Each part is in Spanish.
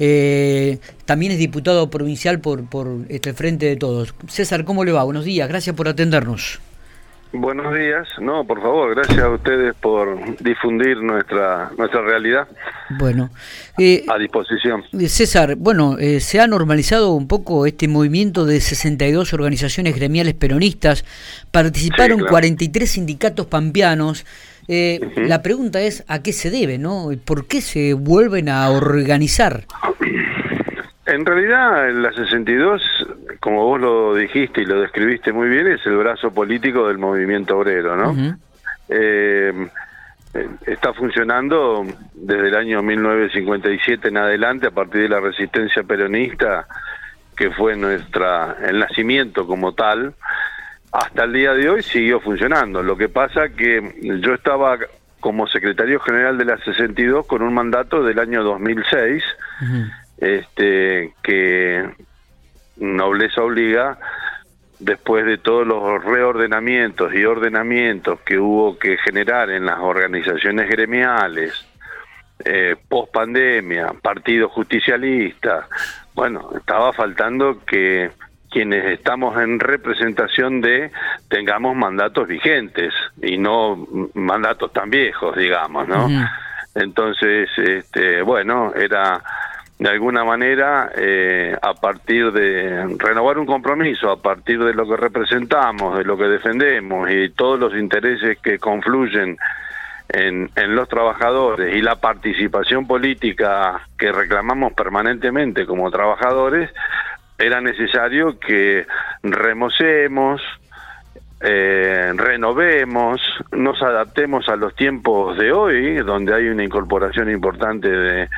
eh, también es diputado provincial por, por este Frente de Todos. César, ¿cómo le va? Buenos días, gracias por atendernos. Buenos días, no, por favor, gracias a ustedes por difundir nuestra nuestra realidad. Bueno, eh, a disposición. César, bueno, eh, se ha normalizado un poco este movimiento de 62 organizaciones gremiales peronistas, participaron 43 sindicatos pampeanos. Eh, La pregunta es a qué se debe, ¿no? ¿Por qué se vuelven a organizar? En realidad, la 62 como vos lo dijiste y lo describiste muy bien, es el brazo político del movimiento obrero, ¿no? Eh, está funcionando desde el año 1957 en adelante, a partir de la resistencia peronista, que fue nuestra el nacimiento como tal, hasta el día de hoy siguió funcionando. Lo que pasa que yo estaba como secretario general de la 62 con un mandato del año 2006, este que nobleza obliga, después de todos los reordenamientos y ordenamientos que hubo que generar en las organizaciones gremiales, eh, post pandemia, partido justicialista, bueno, estaba faltando que quienes estamos en representación de tengamos mandatos vigentes y no mandatos tan viejos, digamos, ¿no? Entonces, este, bueno, era de alguna manera, eh, a partir de renovar un compromiso, a partir de lo que representamos, de lo que defendemos y todos los intereses que confluyen en, en los trabajadores y la participación política que reclamamos permanentemente como trabajadores, era necesario que remocemos, eh, renovemos, nos adaptemos a los tiempos de hoy, donde hay una incorporación importante de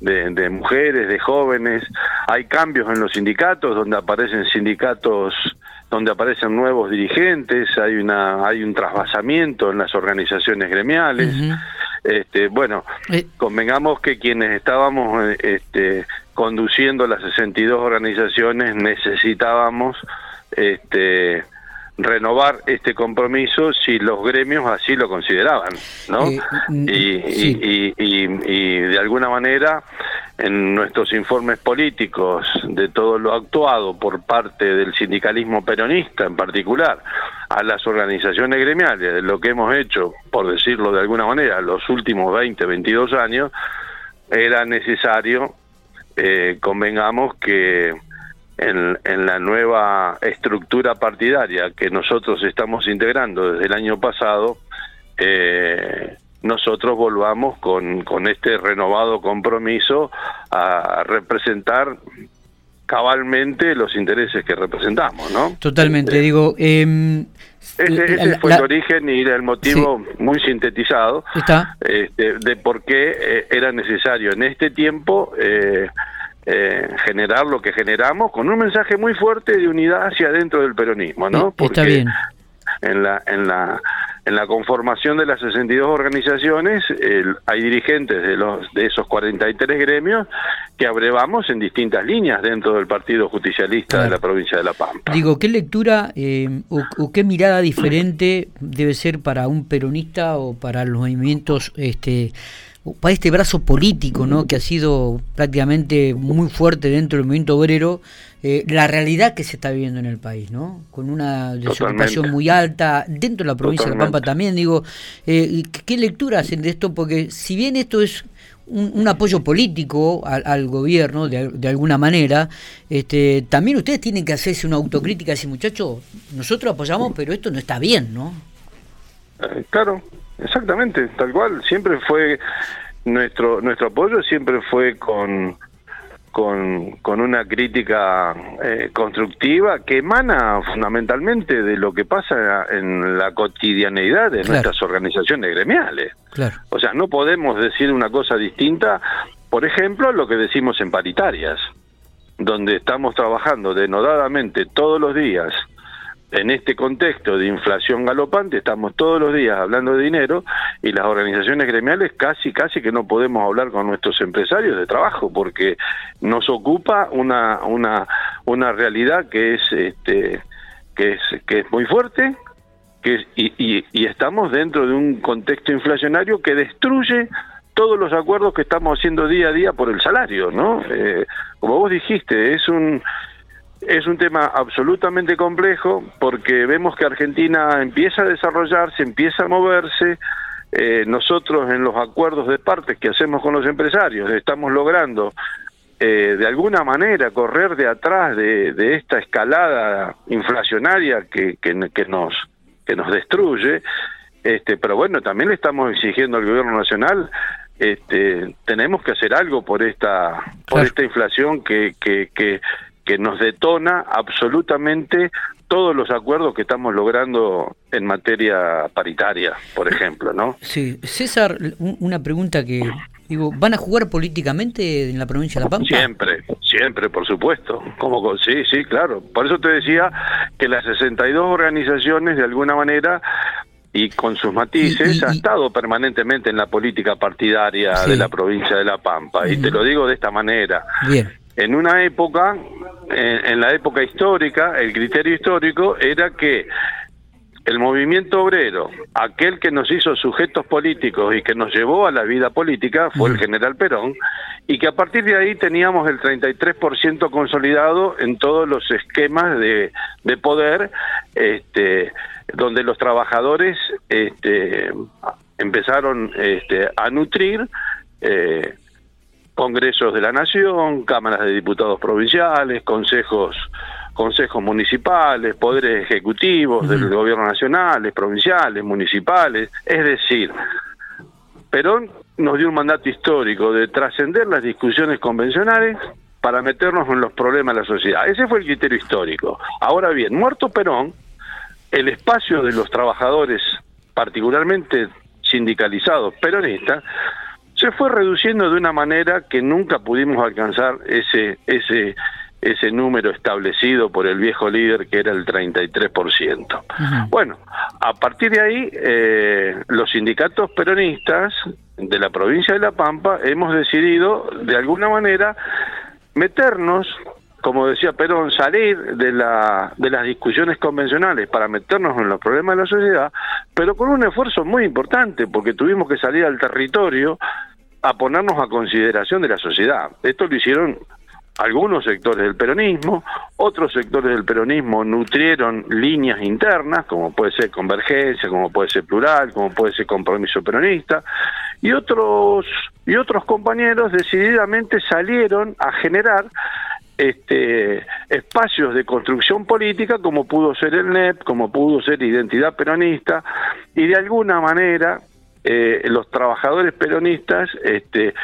de, mujeres, de jóvenes. Hay cambios en los sindicatos, donde aparecen sindicatos, donde aparecen nuevos dirigentes. Hay una, hay un trasvasamiento en las organizaciones gremiales. Este, bueno, eh. convengamos que quienes estábamos este, conduciendo las 62 organizaciones necesitábamos este, renovar este compromiso si los gremios así lo consideraban, ¿no? Eh, mm, y, y, de alguna manera en nuestros informes políticos de todo lo actuado por parte del sindicalismo peronista en particular a las organizaciones gremiales, de lo que hemos hecho, por decirlo de alguna manera, los últimos 20, 22 años, era necesario, eh, convengamos que en, la nueva estructura partidaria que nosotros estamos integrando desde el año pasado, eh, nosotros volvamos con, con este renovado compromiso a representar cabalmente los intereses que representamos, ¿no? Totalmente, este, digo... Eh, ese, fue el origen y el motivo muy sintetizado este, de por qué eh, era necesario en este tiempo eh, eh, generar lo que generamos con un mensaje muy fuerte de unidad hacia adentro del peronismo, ¿no? Porque Está bien. En la, en la en la conformación de las 62 organizaciones hay dirigentes de los de esos 43 gremios que abrevamos en distintas líneas dentro del Partido Justicialista de la provincia de La Pampa. Digo, ¿qué lectura eh, o, qué mirada diferente debe ser para un peronista o para los movimientos este para este brazo político ¿no? que ha sido prácticamente muy fuerte dentro del movimiento obrero, eh, la realidad que se está viviendo en el país, ¿no? con una desocupación muy alta, dentro de la provincia de La Pampa también, digo, eh, ¿qué lectura hacen de esto? Porque si bien esto es un, apoyo político al, gobierno, de, alguna manera, este, también ustedes tienen que hacerse una autocrítica decir, muchachos, nosotros apoyamos, pero esto no está bien, ¿no? Eh, claro, Exactamente, tal cual. Siempre fue nuestro nuestro apoyo siempre fue con con, con una crítica eh, constructiva que emana fundamentalmente de lo que pasa en la cotidianeidad de nuestras organizaciones gremiales. O sea, no podemos decir una cosa distinta, por ejemplo, lo que decimos en paritarias, donde estamos trabajando denodadamente todos los días en este contexto de inflación galopante estamos todos los días hablando de dinero y las organizaciones gremiales casi casi que no podemos hablar con nuestros empresarios de trabajo porque nos ocupa una una una realidad que es este que es que es muy fuerte que y, y, y estamos dentro de un contexto inflacionario que destruye todos los acuerdos que estamos haciendo día a día por el salario, ¿no? Eh, como vos dijiste, es un es un tema absolutamente complejo porque vemos que Argentina empieza a desarrollarse, empieza a moverse. Eh, nosotros en los acuerdos de partes que hacemos con los empresarios estamos logrando eh, de alguna manera correr de atrás de, de esta escalada inflacionaria que, que, que, nos que nos destruye este pero bueno también le estamos exigiendo al gobierno nacional este, tenemos que hacer algo por esta por esta inflación que, que, que, que nos detona absolutamente todos los acuerdos que estamos logrando en materia paritaria, por ejemplo, ¿no? Sí, César, una pregunta que digo, ¿van a jugar políticamente en la provincia de La Pampa? Siempre, siempre, por supuesto. Como sí, sí, claro. Por eso te decía que las 62 organizaciones de alguna manera y con sus matices, ha estado permanentemente en la política partidaria de la provincia de La Pampa. Y te lo digo de esta manera. Bien. En una época, en, la época histórica, el criterio histórico era que el movimiento obrero, aquel que nos hizo sujetos políticos y que nos llevó a la vida política, fue el general Perón, y que a partir de ahí teníamos el 33% consolidado en todos los esquemas de, de poder, este, donde los trabajadores este, empezaron este, a nutrir eh, congresos de la nación, cámaras de diputados provinciales, consejos consejos municipales, poderes ejecutivos del gobierno nacionales, provinciales, municipales, es decir, Perón nos dio un mandato histórico de trascender las discusiones convencionales para meternos en los problemas de la sociedad. Ese fue el criterio histórico. Ahora bien, muerto Perón, el espacio de los trabajadores, particularmente sindicalizados peronistas, se fue reduciendo de una manera que nunca pudimos alcanzar ese ese ese número establecido por el viejo líder que era el 33%. Bueno, a partir de ahí, eh, los sindicatos peronistas de la provincia de La Pampa hemos decidido, de alguna manera, meternos como decía Perón, salir de, la, de las discusiones convencionales para meternos en los problemas de la sociedad, pero con un esfuerzo muy importante, porque tuvimos que salir al territorio a ponernos a consideración de la sociedad. Esto lo hicieron algunos sectores del peronismo, otros sectores del peronismo nutrieron líneas internas, como puede ser convergencia, como puede ser plural, como puede ser compromiso peronista, y otros y otros compañeros decididamente salieron a generar este, espacios de construcción política como pudo ser el NEP, como pudo ser Identidad Peronista, y de alguna manera eh, los trabajadores peronistas este,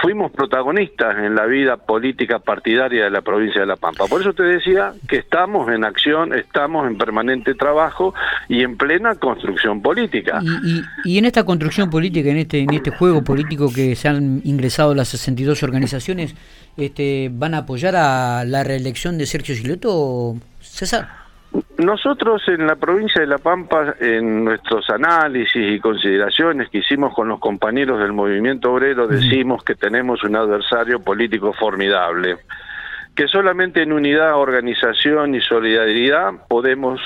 fuimos protagonistas en la vida política partidaria de la provincia de La Pampa. Por eso te decía que estamos en acción, estamos en permanente trabajo y en plena construcción política. Y, y, en esta construcción política, en este, en este juego político que se han ingresado las 62 organizaciones, este, ¿van a apoyar a la reelección de Sergio Sileto, César? Nosotros en la provincia de La Pampa, en nuestros análisis y consideraciones que hicimos con los compañeros del movimiento obrero, decimos que tenemos un adversario político formidable, que solamente en unidad, organización y solidaridad podemos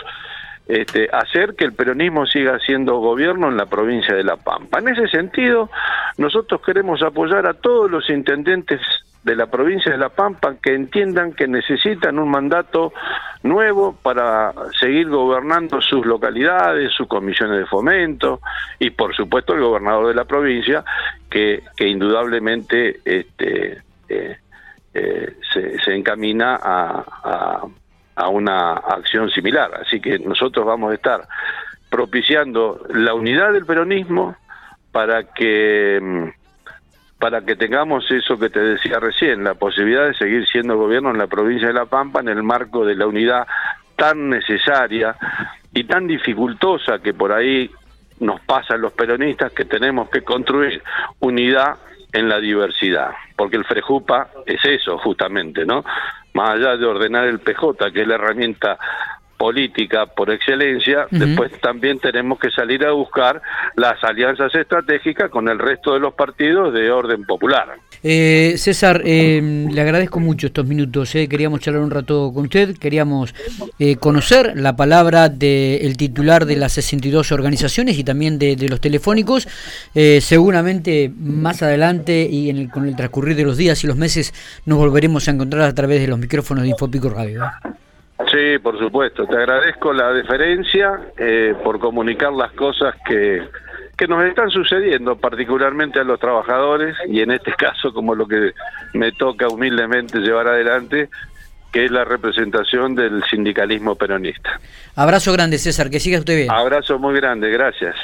este, hacer que el peronismo siga siendo gobierno en la provincia de La Pampa. En ese sentido, nosotros queremos apoyar a todos los intendentes de la provincia de La Pampa que entiendan que necesitan un mandato nuevo para seguir gobernando sus localidades, sus comisiones de fomento y por supuesto el gobernador de la provincia que, que indudablemente este, eh, eh, se, se, encamina a, a, una acción similar. Así que nosotros vamos a estar propiciando la unidad del peronismo para que mm, para que tengamos eso que te decía recién, la posibilidad de seguir siendo gobierno en la provincia de La Pampa en el marco de la unidad tan necesaria y tan dificultosa que por ahí nos pasan los peronistas que tenemos que construir unidad en la diversidad, porque el Frejupa es eso justamente, ¿no? Más allá de ordenar el PJ, que es la herramienta política por excelencia, después también tenemos que salir a buscar las alianzas estratégicas con el resto de los partidos de orden popular. Eh, César, eh, le agradezco mucho estos minutos. Eh. Queríamos charlar un rato con usted, queríamos eh, conocer la palabra del titular de las 62 organizaciones y también de, los telefónicos. seguramente más adelante y en con el transcurrir de los días y los meses nos volveremos a encontrar a través de los micrófonos de Infopico Radio. Sí, por supuesto. Te agradezco la deferencia eh, por comunicar las cosas que, que nos están sucediendo, particularmente a los trabajadores, y en este caso como lo que me toca humildemente llevar adelante, que es la representación del sindicalismo peronista. Abrazo grande, César, que siga usted bien. Abrazo muy grande, gracias.